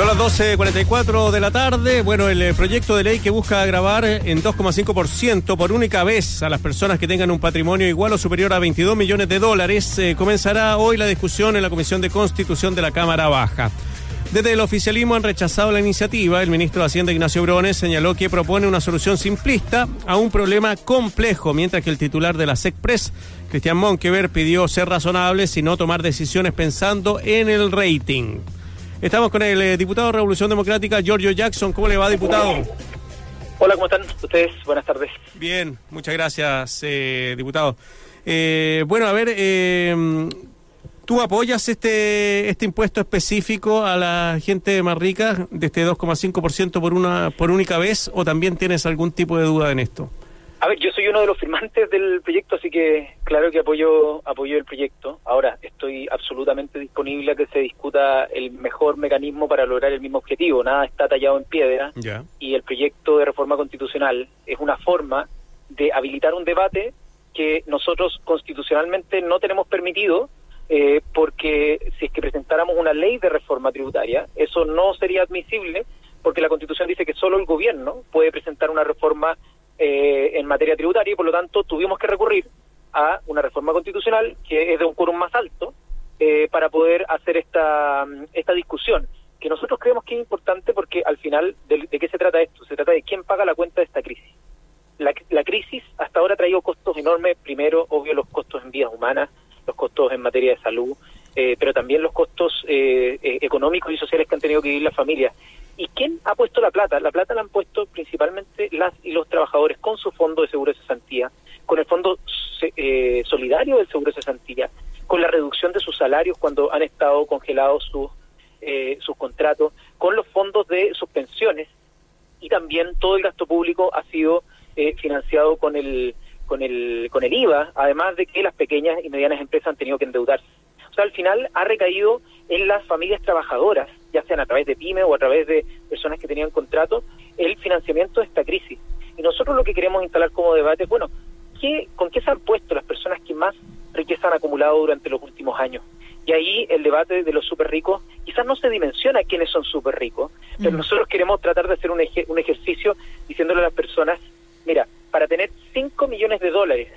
Son las 12.44 de la tarde. Bueno, el eh, proyecto de ley que busca grabar en 2,5% por única vez a las personas que tengan un patrimonio igual o superior a 22 millones de dólares eh, comenzará hoy la discusión en la Comisión de Constitución de la Cámara Baja. Desde el oficialismo han rechazado la iniciativa. El ministro de Hacienda Ignacio Brones señaló que propone una solución simplista a un problema complejo, mientras que el titular de la SECPRES, Cristian Monkever, pidió ser razonables y no tomar decisiones pensando en el rating. Estamos con el eh, diputado de Revolución Democrática, Giorgio Jackson. ¿Cómo le va, diputado? Hola, ¿cómo están ustedes? Buenas tardes. Bien, muchas gracias, eh, diputado. Eh, bueno, a ver, eh, ¿tú apoyas este este impuesto específico a la gente más rica de este 2,5% por una por única vez o también tienes algún tipo de duda en esto? A ver, yo soy uno de los firmantes del proyecto, así que claro que apoyo apoyo el proyecto. Ahora, estoy absolutamente disponible a que se discuta el mejor mecanismo para lograr el mismo objetivo. Nada está tallado en piedra y el proyecto de reforma constitucional es una forma de habilitar un debate que nosotros constitucionalmente no tenemos permitido eh, porque si es que presentáramos una ley de reforma tributaria, eso no sería admisible porque la Constitución dice que solo el gobierno puede presentar una reforma eh, en materia tributaria y por lo tanto tuvimos que recurrir a una reforma constitucional que es de un quórum más alto eh, para poder hacer esta, esta discusión que nosotros creemos que es importante porque al final de, de qué se trata esto se trata de quién paga la cuenta de esta crisis. La, la crisis hasta ahora ha traído costos enormes primero obvio los costos en vidas humanas los costos en materia de salud eh, pero también los costos eh, eh, económicos y sociales que han tenido que vivir las familias. ¿Y quién ha puesto la plata? La plata la han puesto principalmente las y los trabajadores con su fondo de seguro de cesantía, con el fondo eh, solidario del seguro de cesantía, con la reducción de sus salarios cuando han estado congelados sus, eh, sus contratos, con los fondos de sus pensiones y también todo el gasto público ha sido eh, financiado con el, con, el, con el IVA, además de que las pequeñas y medianas empresas han tenido que endeudarse. O sea, al final ha recaído en las familias trabajadoras, ya sean a través de pyme o a través de personas que tenían contrato, el financiamiento de esta crisis. Y nosotros lo que queremos instalar como debate es, bueno, ¿qué, ¿con qué se han puesto las personas que más riqueza han acumulado durante los últimos años? Y ahí el debate de los súper ricos, quizás no se dimensiona quiénes son súper ricos, pero Mm. nosotros queremos tratar de hacer un, eje- un ejercicio diciéndole a las personas, mira, para tener 5 millones de dólares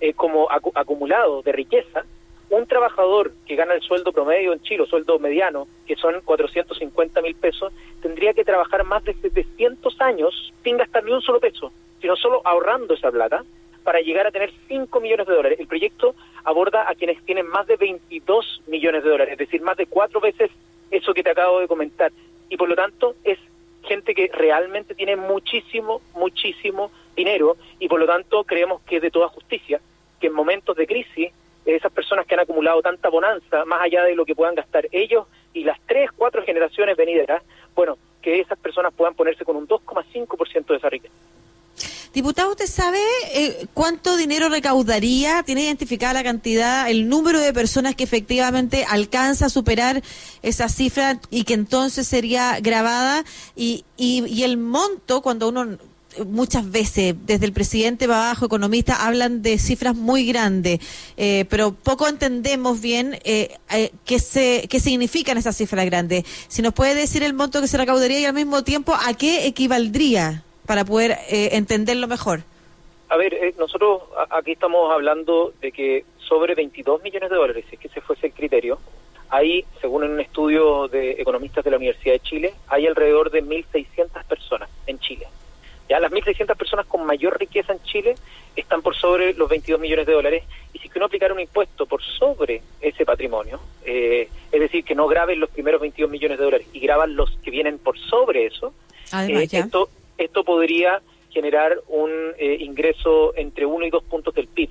eh, como acu- acumulado de riqueza, un trabajador que gana el sueldo promedio en Chile, sueldo mediano, que son 450 mil pesos, tendría que trabajar más de 700 años sin gastar ni un solo peso, sino solo ahorrando esa plata para llegar a tener 5 millones de dólares. El proyecto aborda a quienes tienen más de 22 millones de dólares, es decir, más de cuatro veces eso que te acabo de comentar. Y por lo tanto es gente que realmente tiene muchísimo, muchísimo dinero y por lo tanto creemos que es de toda justicia que en momentos de crisis esas personas que han acumulado tanta bonanza, más allá de lo que puedan gastar ellos y las tres, cuatro generaciones venideras, bueno, que esas personas puedan ponerse con un 2,5% de esa riqueza. Diputado, ¿usted sabe eh, cuánto dinero recaudaría? ¿Tiene identificada la cantidad, el número de personas que efectivamente alcanza a superar esa cifra y que entonces sería grabada? Y, y, y el monto, cuando uno muchas veces desde el presidente para abajo, economistas, hablan de cifras muy grandes, eh, pero poco entendemos bien eh, eh, qué, se, qué significan esas cifras grandes. Si nos puede decir el monto que se recaudaría y al mismo tiempo a qué equivaldría para poder eh, entenderlo mejor. A ver, eh, nosotros aquí estamos hablando de que sobre 22 millones de dólares, si es que ese fuese el criterio, hay, según un estudio de economistas de la Universidad de Chile, hay alrededor de 1.600 personas en Chile. Ya las 1.600 personas con mayor riqueza en Chile están por sobre los 22 millones de dólares y si es que uno aplicara un impuesto por sobre ese patrimonio, eh, es decir, que no graben los primeros 22 millones de dólares y graban los que vienen por sobre eso, Además, eh, esto, esto podría generar un eh, ingreso entre uno y dos puntos del PIB.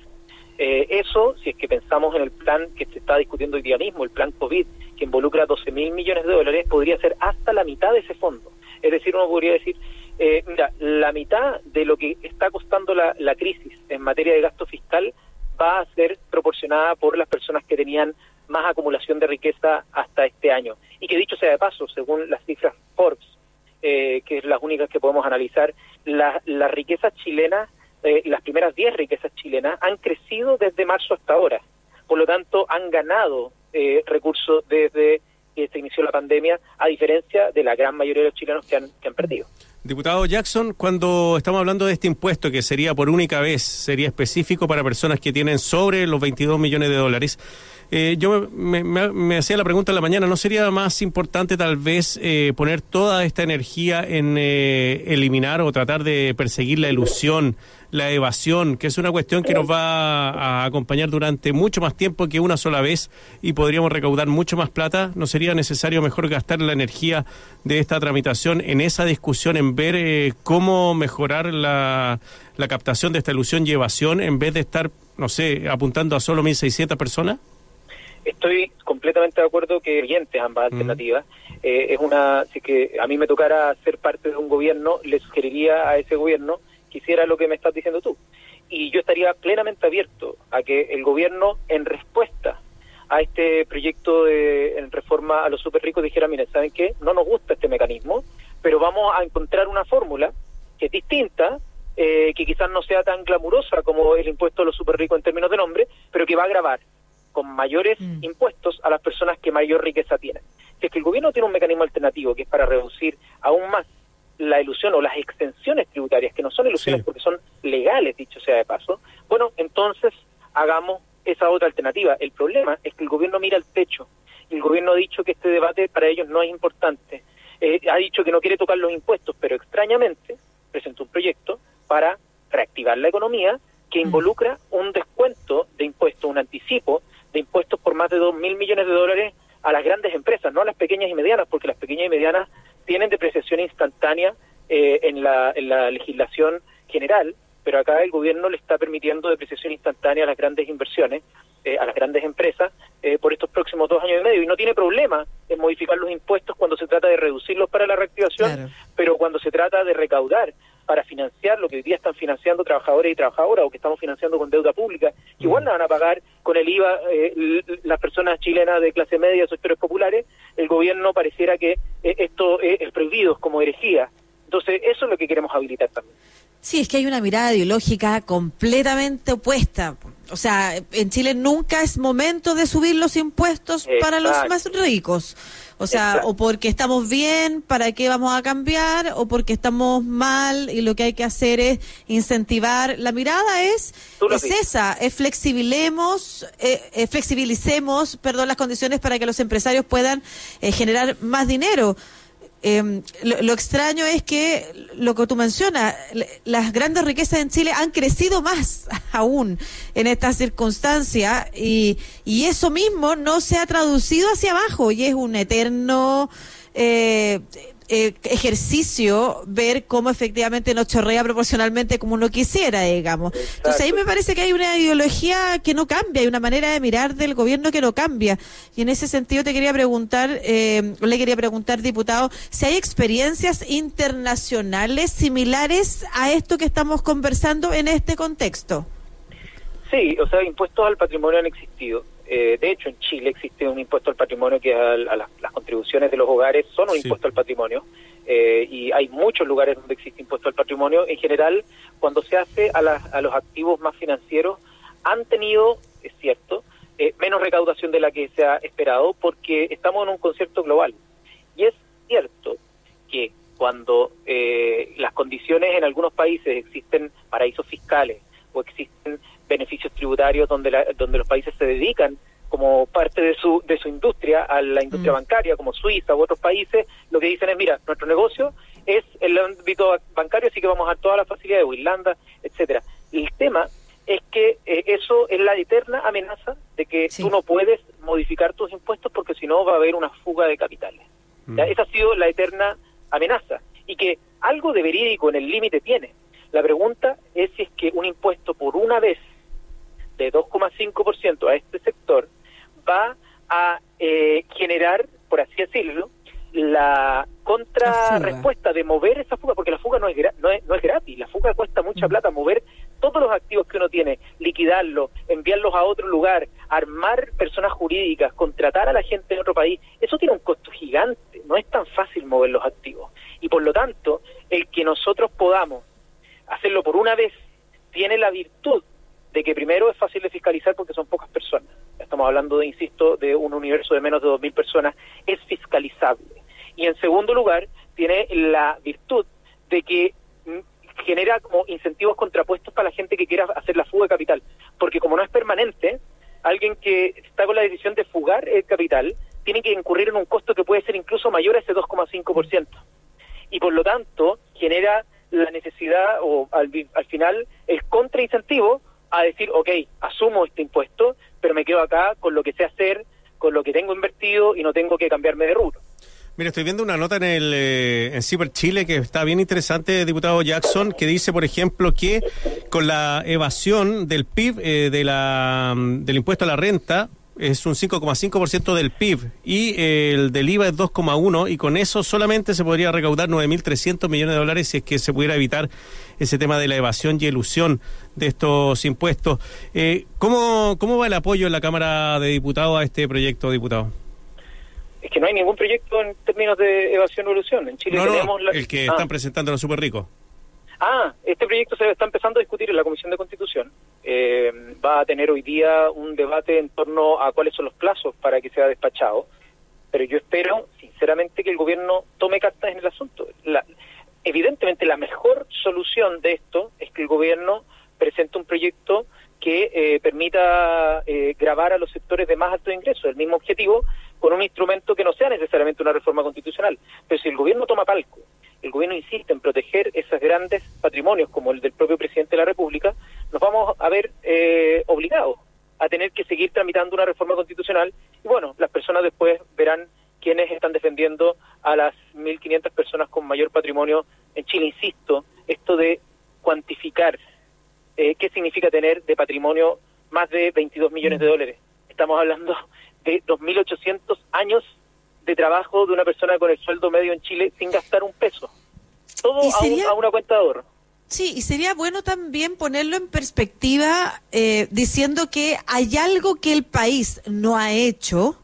Eh, eso, si es que pensamos en el plan que se está discutiendo hoy día mismo, el plan COVID, que involucra 12 mil millones de dólares, podría ser hasta la mitad de ese fondo. Es decir, uno podría decir, eh, mira, la mitad de lo que está costando la, la crisis en materia de gasto fiscal va a ser proporcionada por las personas que tenían más acumulación de riqueza hasta este año. Y que dicho sea de paso, según las cifras Forbes, eh, que es las únicas que podemos analizar, la- las riquezas chilenas, eh, las primeras 10 riquezas chilenas han crecido desde marzo hasta ahora. Por lo tanto, han ganado eh, recursos desde que se inició la pandemia, a diferencia de la gran mayoría de los chilenos que han, que han perdido. Diputado Jackson, cuando estamos hablando de este impuesto que sería por única vez, sería específico para personas que tienen sobre los 22 millones de dólares, eh, yo me, hacía la pregunta en la mañana, ¿no sería más importante tal vez eh, poner toda esta energía en eh, eliminar o tratar de perseguir la ilusión, la evasión, que es una cuestión que nos va a acompañar durante mucho más tiempo que una sola vez y podríamos recaudar mucho más plata? ¿No sería necesario mejor gastar la energía de esta tramitación en esa discusión, en ver cómo mejorar la, la captación de esta ilusión y evasión en vez de estar, no sé, apuntando a solo 1.600 personas? Estoy completamente de acuerdo que oyentes ambas alternativas. Eh, es una, si que a mí me tocara ser parte de un gobierno, le sugeriría a ese gobierno que hiciera lo que me estás diciendo tú. Y yo estaría plenamente abierto a que el gobierno, en respuesta a este proyecto de en reforma a los super ricos, dijera, miren, ¿saben qué? No nos gusta este mecanismo, pero vamos a encontrar una fórmula que es distinta, eh, que quizás no sea tan glamurosa como el impuesto a los super ricos en términos de nombre, pero que va a agravar con mayores mm. impuestos a las personas que mayor riqueza tienen. Si es que el gobierno tiene un mecanismo alternativo que es para reducir aún más la ilusión o las extensiones tributarias, que no son ilusiones porque son legales, dicho sea de paso, bueno, entonces hagamos esa otra alternativa. El problema es que el gobierno mira al techo. El gobierno ha dicho que este debate para ellos no es importante. Eh, ha dicho que no quiere tocar los impuestos, pero extrañamente presentó un proyecto para reactivar la economía que mm. involucra un descuento de impuestos, un anticipo de impuestos por más de 2 mil millones de dólares a las grandes empresas, no a las pequeñas y medianas, porque las pequeñas y medianas tienen depreciación instantánea eh, en, la, en la legislación general, pero acá el gobierno le está permitiendo depreciación instantánea a las grandes inversiones, eh, a las grandes empresas, eh, por estos próximos dos años y medio. Y no tiene problema en modificar los impuestos cuando se trata de reducirlos para la reactivación, pero cuando se trata de recaudar para financiar lo que hoy día están financiando trabajadores y trabajadoras o que estamos financiando con deuda pública, igual la van a pagar con el IVA eh, las personas chilenas de clase media, sectores populares, el gobierno pareciera que eh, esto es prohibido, es como herejía. Entonces, eso es lo que queremos habilitar también. Sí, es que hay una mirada ideológica completamente opuesta. O sea, en Chile nunca es momento de subir los impuestos para los más ricos. O sea, o porque estamos bien, ¿para qué vamos a cambiar? O porque estamos mal y lo que hay que hacer es incentivar. La mirada es, es esa, es flexibilemos, eh, eh, flexibilicemos, perdón, las condiciones para que los empresarios puedan eh, generar más dinero. Eh, lo, extraño es que lo que tú mencionas, las grandes riquezas en Chile han crecido más aún en esta circunstancia y, y eso mismo no se ha traducido hacia abajo y es un eterno eh, eh, ejercicio ver cómo efectivamente nos chorrea proporcionalmente como uno quisiera, digamos. Entonces ahí me parece que hay una ideología que no cambia, hay una manera de mirar del gobierno que no cambia. Y en ese sentido te quería preguntar, eh, le quería preguntar, diputado, si hay experiencias internacionales similares a esto que estamos conversando en este contexto. Sí, o sea, impuestos al patrimonio han existido. Eh, de hecho, en Chile existe un impuesto al patrimonio que a, las, contribuciones de los hogares son un impuesto al patrimonio. Eh, y hay muchos lugares donde existe impuesto al patrimonio. En general, cuando se hace a, a los activos más financieros, han tenido, es cierto, eh, menos recaudación de la que se ha esperado porque estamos en un concierto global. Y es cierto que cuando las condiciones en algunos países existen paraísos fiscales o existen beneficios tributarios donde, donde los países se dedican como parte de su, de su industria a la industria mm. bancaria, como Suiza u otros países, lo que dicen es, mira, nuestro negocio es el ámbito bancario, así que vamos a todas las facilidades, Irlanda, etcétera. El tema es que eh, eso es la eterna amenaza de que tú no puedes modificar tus impuestos porque si no va a haber una fuga de capitales. Mm. Esa ha sido la eterna amenaza y que algo de verídico en el límite tiene. La pregunta es si es que un impuesto por una vez de 2,5% a este sector va a eh, generar, por así decirlo, la contrarrespuesta de mover esa fuga, porque la fuga no es, no es, no es gratis, la fuga cuesta mucha mm. plata, mover todos los activos que uno tiene, liquidarlos, enviarlos a otro lugar, armar personas jurídicas, contratar a la gente en otro país, eso tiene un costo gigante, no es tan fácil mover los activos. Y por lo tanto, el que nosotros podamos hacerlo por una vez tiene la virtud de que primero es fácil de fiscalizar porque son pocas personas. Estamos hablando, de, insisto, de un universo de menos de 2.000 personas. Es fiscalizar indispensable. Y en segundo lugar, tiene la virtud de que mm, genera como incentivos contrapuestos para la gente que quiera hacer la fuga de capital. Porque como no es permanente, alguien que está con la decisión de fugar el capital tiene que incurrir en un costo que puede ser incluso mayor a ese 2,5%. Y por lo tanto, genera la necesidad o al, al final el contraincentivo a decir, ok, asumo este impuesto, pero me quedo acá con lo que sé hacer, con lo que tengo invertido y no tengo que cambiarme de rubro. Mira, estoy viendo una nota en el eh, en Ciber Chile que está bien interesante, diputado Jackson, que dice, por ejemplo, que con la evasión del PIB eh, de la, mm, del impuesto a la renta es un 5,5% del PIB y eh, el del IVA es 2,1 y con eso solamente se podría recaudar 9.300 millones de dólares si es que se pudiera evitar ese tema de la evasión y elusión de estos impuestos. Eh, ¿cómo, ¿Cómo va el apoyo en la Cámara de Diputados a este proyecto, diputado? Es que no hay ningún proyecto en términos de evasión o elusión. En Chile no, no, tenemos la... el que Ah. están presentando los super ricos. Ah, este proyecto se está empezando a discutir en la Comisión de Constitución. Eh, va a tener hoy día un debate en torno a cuáles son los plazos para que sea despachado. Pero yo espero, sinceramente, que el gobierno tome cartas en el asunto. La- evidentemente, la mejor solución de esto es que el gobierno presente un proyecto que eh, permita eh, grabar a los sectores de más alto ingreso, el mismo objetivo, con un instrumento que no sea necesariamente una reforma constitucional. Pero si el gobierno toma palco, el gobierno insiste en proteger esos grandes patrimonios como el del propio presidente de la República, nos vamos a ver eh, obligados a tener que seguir tramitando una reforma constitucional y bueno, las personas después verán quiénes están defendiendo a las 1.500 personas con mayor patrimonio en Chile. Insisto, esto de cuantificar eh, qué significa tener de patrimonio más de 22 millones de dólares. Estamos hablando de 2.800 años de trabajo de una persona con el sueldo medio en Chile sin gastar un peso. Todo ¿Y a, un- sería- a una cuenta de ahorro. Sí, y sería bueno también ponerlo en perspectiva eh, diciendo que hay algo que el país no ha hecho,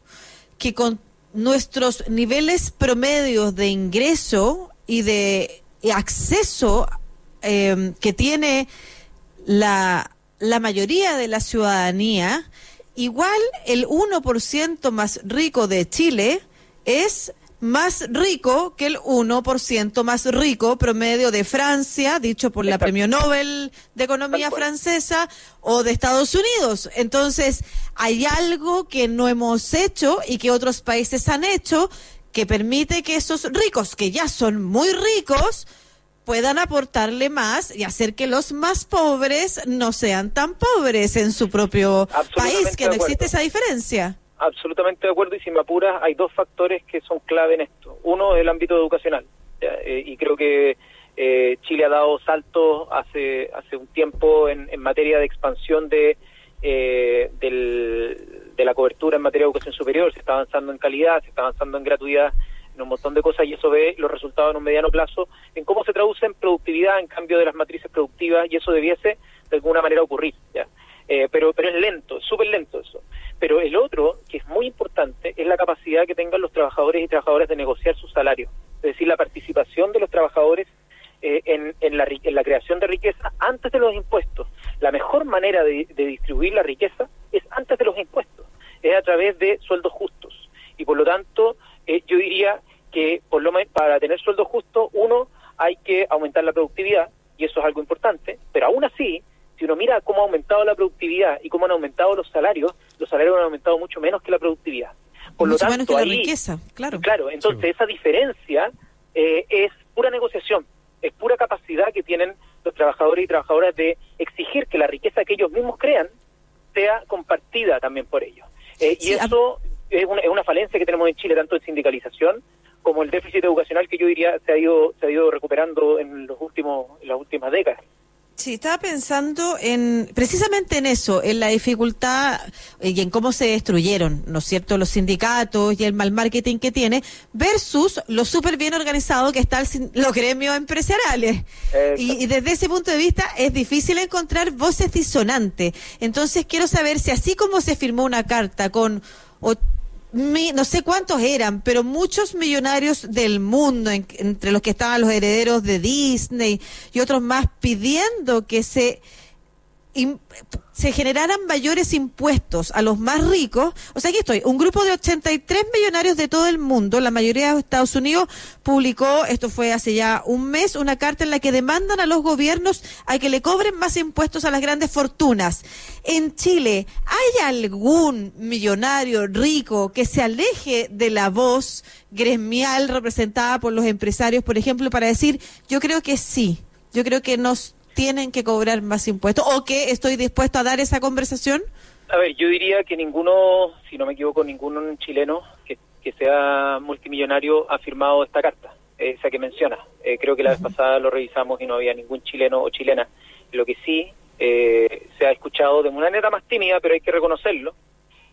que con nuestros niveles promedios de ingreso y de acceso eh, que tiene la, la mayoría de la ciudadanía, igual el 1% más rico de Chile es más rico que el 1% más rico promedio de Francia, dicho por la Exacto. Premio Nobel de Economía francesa, o de Estados Unidos. Entonces, hay algo que no hemos hecho y que otros países han hecho que permite que esos ricos, que ya son muy ricos, puedan aportarle más y hacer que los más pobres no sean tan pobres en su propio país, que no existe esa diferencia. Absolutamente de acuerdo y si me apuras hay dos factores que son clave en esto. Uno es el ámbito educacional eh, y creo que eh, Chile ha dado saltos hace hace un tiempo en, en materia de expansión de eh, del- de la cobertura en materia de educación superior. Se está avanzando en calidad, se está avanzando en gratuidad, en un montón de cosas y eso ve los resultados en un mediano plazo en cómo se traduce en productividad, en cambio de las matrices productivas y eso debiese de alguna manera ocurrir. ¿ya? Eh, pero, pero es lento, es súper lento eso. Pero el otro, que es muy importante, es la capacidad que tengan los trabajadores y trabajadoras de negociar su salario. Es decir, la participación de los trabajadores eh, en, en la, en la creación de riqueza antes de los impuestos. La mejor manera de, distribuir la riqueza es antes de los impuestos, es a través de sueldos justos. Y por lo tanto, eh, yo diría que por lo men- para tener sueldos justos, uno, hay que aumentar la productividad, y eso es algo importante, pero aún así, si uno mira cómo ha aumentado la productividad y cómo han aumentado los salarios, los salarios han aumentado mucho menos que la productividad. Por Mucho lo menos tanto, que la ahí- riqueza, claro. Claro, entonces esa diferencia eh, es pura negociación, es pura capacidad que tienen los trabajadores y trabajadoras de exigir que la riqueza que ellos mismos crean sea compartida también por ellos. Eh, y Sí, eso es una, es una falencia que tenemos en Chile, tanto en sindicalización como el déficit educacional que yo diría se ha ido se ha ido recuperando en los últimos en las últimas décadas. Sí, estaba pensando en precisamente en eso, en la dificultad eh, y en cómo se destruyeron, ¿no es cierto?, los sindicatos y el mal marketing que tiene versus lo súper bien organizado que están los gremios empresariales. Y, y desde ese punto de vista es difícil encontrar voces disonantes. Entonces quiero saber si así como se firmó una carta con o- mi- no sé cuántos eran, pero muchos millonarios del mundo, en- entre los que estaban los herederos de Disney y otros más, pidiendo que se se generaran mayores impuestos a los más ricos, o sea, aquí estoy, un grupo de 83 millonarios de todo el mundo, la mayoría de Estados Unidos, publicó, esto fue hace ya un mes, una carta en la que demandan a los gobiernos a que le cobren más impuestos a las grandes fortunas. En Chile, ¿hay algún millonario rico que se aleje de la voz gremial representada por los empresarios, por ejemplo, para decir, yo creo que sí, yo creo que nos tienen que cobrar más impuestos o que estoy dispuesto a dar esa conversación? A ver, yo diría que ninguno, si no me equivoco, ningún chileno que, sea multimillonario ha firmado esta carta, esa que menciona. Eh, creo que la vez pasada lo revisamos y no había ningún chileno o chilena. Lo que sí eh, se ha escuchado de una manera más tímida, pero hay que reconocerlo,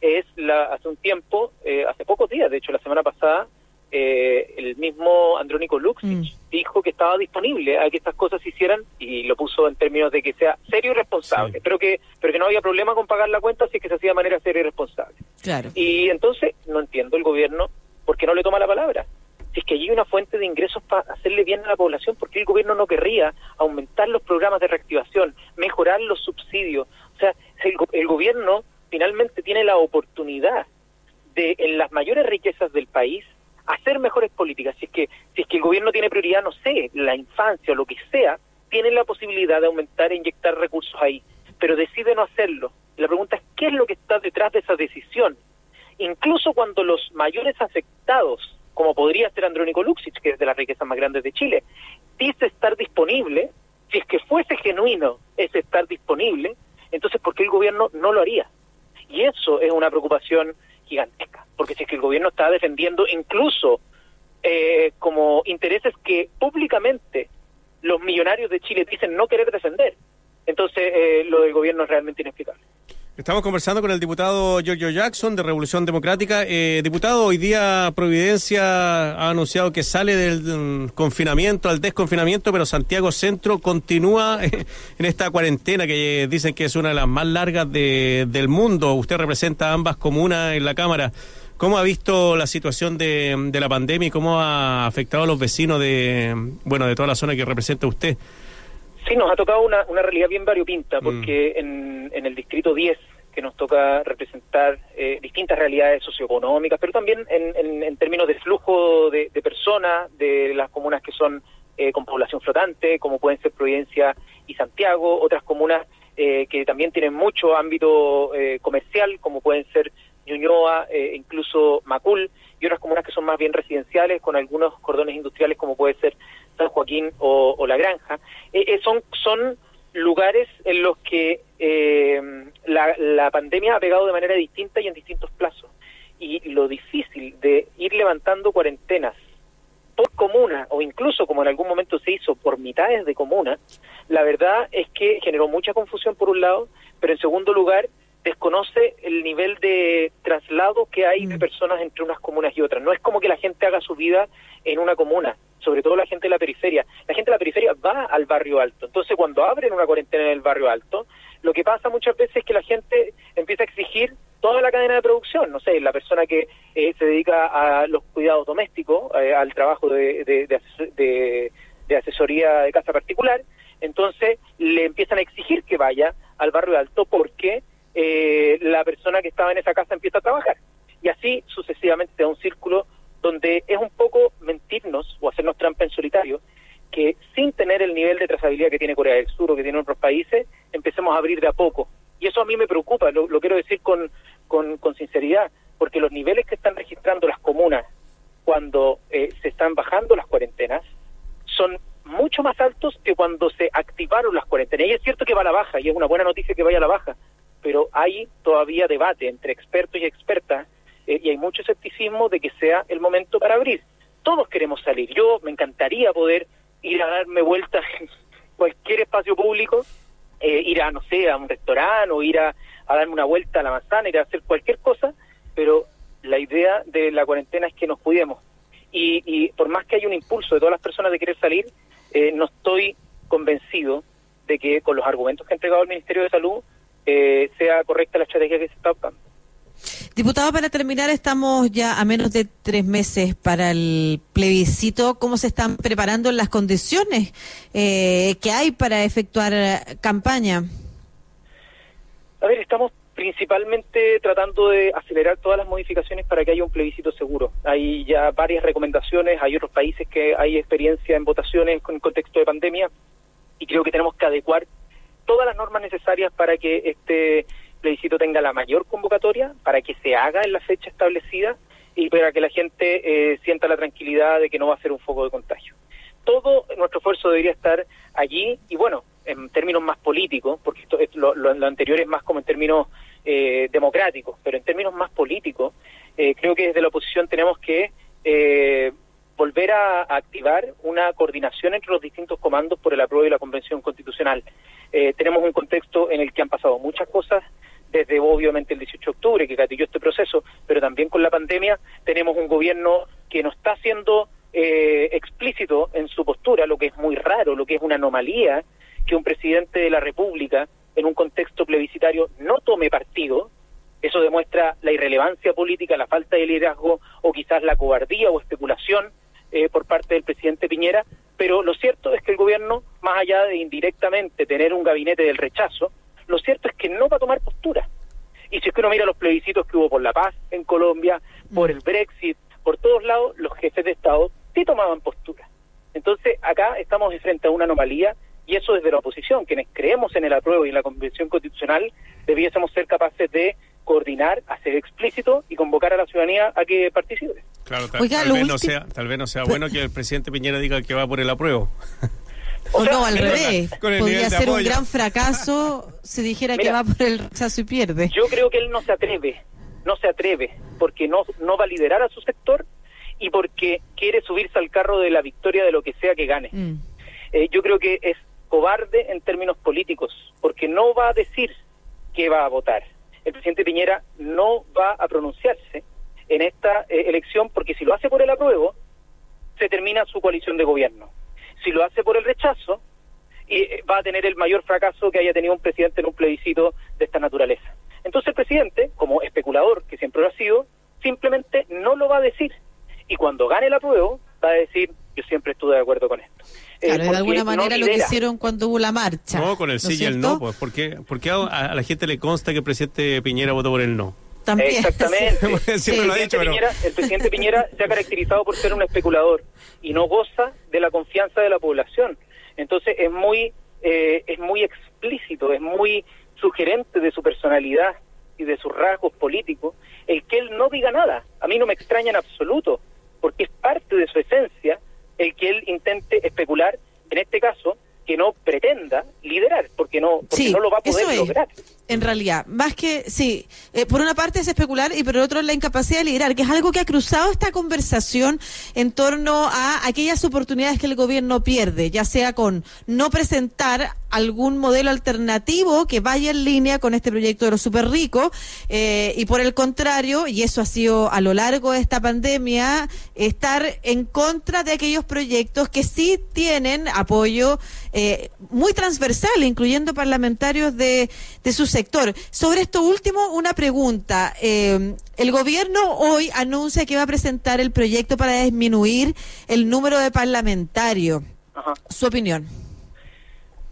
es la, hace un tiempo, eh, hace pocos días, de hecho la semana pasada, eh, el mismo Andrónico Luxic mm. dijo estaba disponible a que estas cosas se hicieran y lo puso en términos de que sea serio y responsable, pero que pero que no había problema con pagar la cuenta si es que se hacía de manera seria y responsable. Claro. Y entonces no entiendo el gobierno por qué no le toma la palabra. Si es que hay una fuente de ingresos para hacerle bien a la población, ¿por qué el gobierno no querría aumentar los programas de reactivación, mejorar los subsidios? O sea, el, el gobierno finalmente tiene la oportunidad de, en las mayores riquezas del país, hacer mejores políticas. Si es que si es que el gobierno tiene prioridad, no sé, la infancia o lo que sea, tiene la posibilidad de aumentar e inyectar recursos ahí, pero decide no hacerlo. La pregunta es qué es lo que está detrás de esa decisión. Incluso cuando los mayores afectados, como podría ser Andrónico Luxic, que es de las riquezas más grandes de Chile, dice estar disponible, si es que fuese genuino ese estar disponible, entonces ¿por qué el gobierno no lo haría? Y eso es una preocupación gigantesca, porque si es que el gobierno está defendiendo incluso eh, como intereses que públicamente los millonarios de Chile dicen no querer defender, entonces eh, lo del gobierno es realmente inexplicable. Estamos conversando con el diputado Giorgio Jackson de Revolución Democrática. Eh, diputado, hoy día Providencia ha anunciado que sale del mm, confinamiento al desconfinamiento, pero Santiago Centro continúa en esta cuarentena que dicen que es una de las más largas del mundo. Usted representa ambas comunas en la Cámara. ¿Cómo ha visto la situación de, la pandemia y cómo ha afectado a los vecinos de, bueno, de toda la zona que representa usted? Sí, nos ha tocado una, una realidad bien variopinta, mm. porque en, en, el distrito 10, que nos toca representar eh, distintas realidades socioeconómicas, pero también en, en, términos de flujo de, personas, de las comunas que son eh, con población flotante, como pueden ser Providencia y Santiago, otras comunas eh, que también tienen mucho ámbito comercial, como pueden ser Ñuñoa, incluso Macul, y otras comunas que son más bien residenciales, con algunos cordones industriales, como puede ser San Joaquín o, La Granja, eh, eh, son, son lugares en los que eh, la, la pandemia ha pegado de manera distinta y en distintos plazos. Y lo difícil de ir levantando cuarentenas por comuna o incluso como en algún momento se hizo por mitades de comuna, la verdad es que generó mucha confusión por un lado, pero en segundo lugar desconoce el nivel de traslado que hay de mm. personas entre unas comunas y otras. No es como que la gente haga su vida en una comuna, sobre todo la gente de la periferia. La gente de la periferia va al barrio alto. Entonces, cuando abren una cuarentena en el barrio alto, lo que pasa muchas veces es que la gente empieza a exigir toda la cadena de producción. No sé, la persona que eh, se dedica a los cuidados domésticos, eh, al trabajo de, de, asesoría de casa particular, entonces le empiezan a exigir que vaya al barrio alto porque eh, la persona que estaba en esa casa empieza a trabajar. Y así sucesivamente da un círculo donde es un poco mentirnos o hacernos trampa en solitario que sin tener el nivel de trazabilidad que tiene Corea del Sur o que tienen otros países, empecemos a abrir de a poco. Y eso a mí me preocupa, lo, quiero decir con, con, sinceridad, porque los niveles que están registrando las comunas cuando eh, se están bajando las cuarentenas son mucho más altos que cuando se activaron las cuarentenas. Y es cierto que va a la baja, y es una buena noticia que vaya a la baja, pero hay todavía debate entre expertos y expertas eh, y hay mucho escepticismo de que sea el momento para abrir. Todos queremos salir. Yo me encantaría poder ir a darme vueltas en cualquier espacio público, eh, ir a, no sé, a un restaurante o ir a, darme una vuelta a la manzana, ir a hacer cualquier cosa, pero la idea de la cuarentena es que nos cuidemos. Y, por más que haya un impulso de todas las personas de querer salir, eh, no estoy convencido de que con los argumentos que ha entregado el Ministerio de Salud sea correcta la estrategia que se está optando. Diputado, para terminar, estamos ya a menos de tres meses para el plebiscito. ¿Cómo se están preparando las condiciones eh, que hay para efectuar campaña? A ver, estamos principalmente tratando de acelerar todas las modificaciones para que haya un plebiscito seguro. Hay ya varias recomendaciones, hay otros países que hay experiencia en votaciones con contexto de pandemia y creo que tenemos que adecuar todas las normas necesarias para que este plebiscito tenga la mayor convocatoria, para que se haga en la fecha establecida y para que la gente eh, sienta la tranquilidad de que no va a ser un foco de contagio. Todo nuestro esfuerzo debería estar allí y bueno, en términos más políticos, porque esto, lo, lo, anterior es más como en términos eh, democráticos, pero en términos más políticos, eh, creo que desde la oposición tenemos que eh, volver a, activar una coordinación entre los distintos comandos por el apruebo y la Convención Constitucional. Eh, tenemos un contexto en el que han pasado muchas cosas, desde obviamente el 18 de octubre, que gatilló este proceso, pero también con la pandemia tenemos un gobierno que no está siendo eh, explícito en su postura, lo que es muy raro, lo que es una anomalía, que un presidente de la República en un contexto plebiscitario no tome partido, eso demuestra la irrelevancia política, la falta de liderazgo o quizás la cobardía o especulación eh, por parte del presidente Piñera, pero lo cierto es que el gobierno, más allá de indirectamente tener un gabinete del rechazo, lo cierto es que no va a tomar postura. Y si es que uno mira los plebiscitos que hubo por la paz en Colombia, por el Brexit, por todos lados, los jefes de Estado sí tomaban postura. Entonces, acá estamos frente a una anomalía y eso desde la oposición, quienes creemos en el apruebo y en la Convención Constitucional, debiésemos ser capaces de coordinar, hacer explícito y convocar a la ciudadanía a que participe. Claro, tal, vez, no sea, tal vez no sea bueno que el presidente Piñera diga que va por el apruebo. O, no, al revés. Podría ser un gran fracaso si dijera que va por el rechazo y pierde. Yo creo que él no se atreve, no se atreve, porque no, no va a liderar a su sector y porque quiere subirse al carro de la victoria de lo que sea que gane. Mm. Eh, yo creo que es cobarde en términos políticos, porque no va a decir que va a votar. El presidente Piñera no va a pronunciarse en esta eh, elección porque si lo hace por el apruebo, se termina su coalición de gobierno. Si lo hace por el rechazo, eh, va a tener el mayor fracaso que haya tenido un presidente en un plebiscito de esta naturaleza. Entonces el presidente, como especulador que siempre lo ha sido, simplemente no lo va a decir. Y cuando gane el apruebo, va a decir, yo siempre estuve de acuerdo con esto. Eh, claro, de alguna manera lo que hicieron cuando hubo la marcha. No, con el sí y el no, pues, porque, porque a, la gente le consta que el presidente Piñera votó por el no. También. Exactamente. Siempre lo ha dicho, el presidente Piñera se ha caracterizado por ser un especulador y no goza de la confianza de la población. Entonces es muy, eh, es muy explícito, es muy sugerente de su personalidad y de sus rasgos políticos el que él no diga nada. A mí no me extraña en absoluto, porque es parte de su esencia el que él intente especular, en este caso, que no pretenda liderar, porque no, porque no lo va a poder lograr en realidad. Más que, sí, eh, por una parte es especular y por otro la incapacidad de liderar, que es algo que ha cruzado esta conversación en torno a aquellas oportunidades que el gobierno pierde, ya sea con no presentar algún modelo alternativo que vaya en línea con este proyecto de los super ricos eh, y por el contrario, y eso ha sido a lo largo de esta pandemia, estar en contra de aquellos proyectos que sí tienen apoyo eh, muy transversal, incluyendo parlamentarios de, de sus sector. Sobre esto último, una pregunta. Eh, el gobierno hoy anuncia que va a presentar el proyecto para disminuir el número de parlamentarios. ¿Su opinión?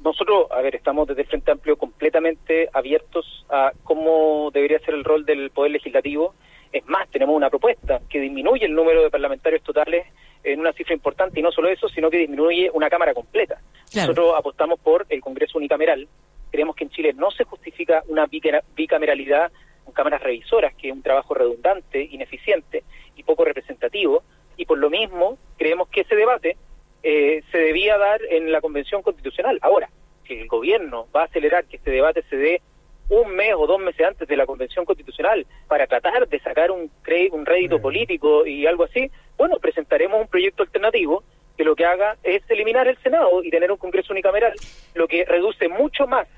Nosotros, a ver, estamos desde el Frente Amplio completamente abiertos a cómo debería ser el rol del Poder Legislativo. Es más, tenemos una propuesta que disminuye el número de parlamentarios totales en una cifra importante y no solo eso, sino que disminuye una Cámara completa. Nosotros apostamos por el Congreso unicameral, Creemos que en Chile no se justifica una bicameralidad con cámaras revisoras, que es un trabajo redundante, ineficiente y poco representativo, y por lo mismo creemos que ese debate eh, se debía dar en la Convención Constitucional. Ahora, si el gobierno va a acelerar que este debate se dé un mes o dos meses antes de la Convención Constitucional para tratar de sacar un, un rédito político y algo así, bueno, presentaremos un proyecto alternativo que lo que haga es eliminar el Senado y tener un Congreso unicameral, lo que reduce mucho más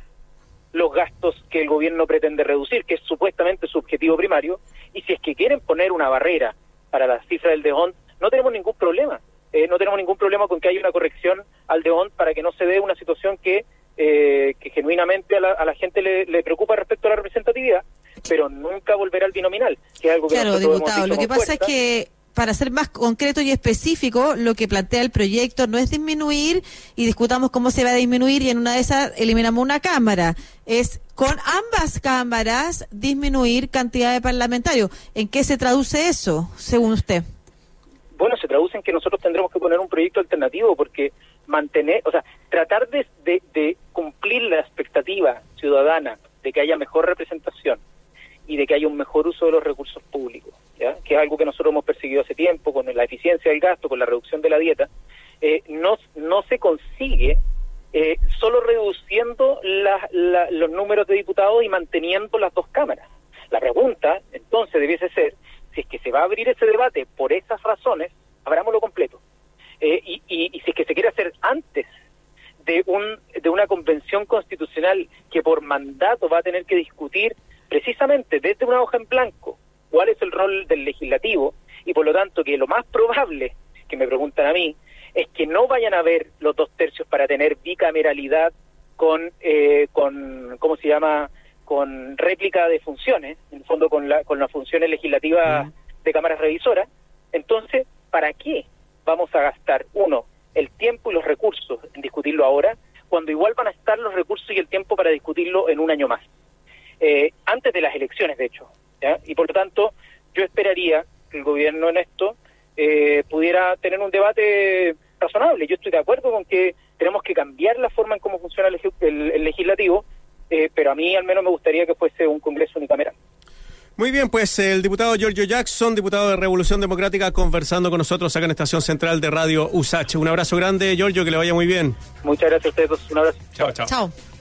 los gastos que el gobierno pretende reducir, que es supuestamente su objetivo primario, y si es que quieren poner una barrera para la cifra del DEON, no tenemos ningún problema. Eh, no tenemos ningún problema con que haya una corrección al DEON para que no se dé una situación que, eh, que genuinamente a la, gente le, preocupa respecto a la representatividad, pero nunca volver al binominal, que es algo que claro, diputado, lo que pasa es que para ser más concreto y específico, lo que plantea el proyecto no es disminuir y discutamos cómo se va a disminuir y en una de esas eliminamos una cámara. Es con ambas cámaras disminuir cantidad de parlamentarios. ¿En qué se traduce eso, según usted? Bueno, se traduce en que nosotros tendremos que poner un proyecto alternativo porque mantener, o sea, tratar de, cumplir la expectativa ciudadana de que haya mejor representación y de que haya un mejor uso de los recursos públicos, ¿ya? que es algo que nosotros hemos perseguido hace tiempo con la eficiencia del gasto, con la reducción de la dieta, eh, no, no se consigue eh, solo reduciendo los números de diputados y manteniendo las dos cámaras. La pregunta, entonces, debiese ser, si es que se va a abrir ese debate por esas razones, abrámoslo completo. Eh, y, y, y si es que se quiere hacer antes de, un, de una convención constitucional que por mandato va a tener que discutir precisamente desde una hoja en blanco cuál es el rol del legislativo y por lo tanto que lo más probable, que me preguntan a mí, es que no vayan a ver los dos tercios para tener bicameralidad con, eh, con ¿cómo se llama?, con réplica de funciones, en el fondo con, la, con las funciones legislativas de cámaras revisoras. Entonces, ¿para qué vamos a gastar, uno, el tiempo y los recursos en discutirlo ahora, cuando igual van a estar los recursos y el tiempo para discutirlo en un año más? Eh, antes de las elecciones, de hecho. Y por lo tanto, yo esperaría que el gobierno en esto eh, pudiera tener un debate razonable. Yo estoy de acuerdo con que tenemos que cambiar la forma en cómo funciona el, legislativo, eh, pero a mí al menos me gustaría que fuese un Congreso unicameral. Muy bien, pues el diputado Giorgio Jackson, diputado de Revolución Democrática, conversando con nosotros acá en Estación Central de Radio USACH. Un abrazo grande, Giorgio, que le vaya muy bien. Muchas gracias a ustedes, un abrazo. Chao, chao. Chao.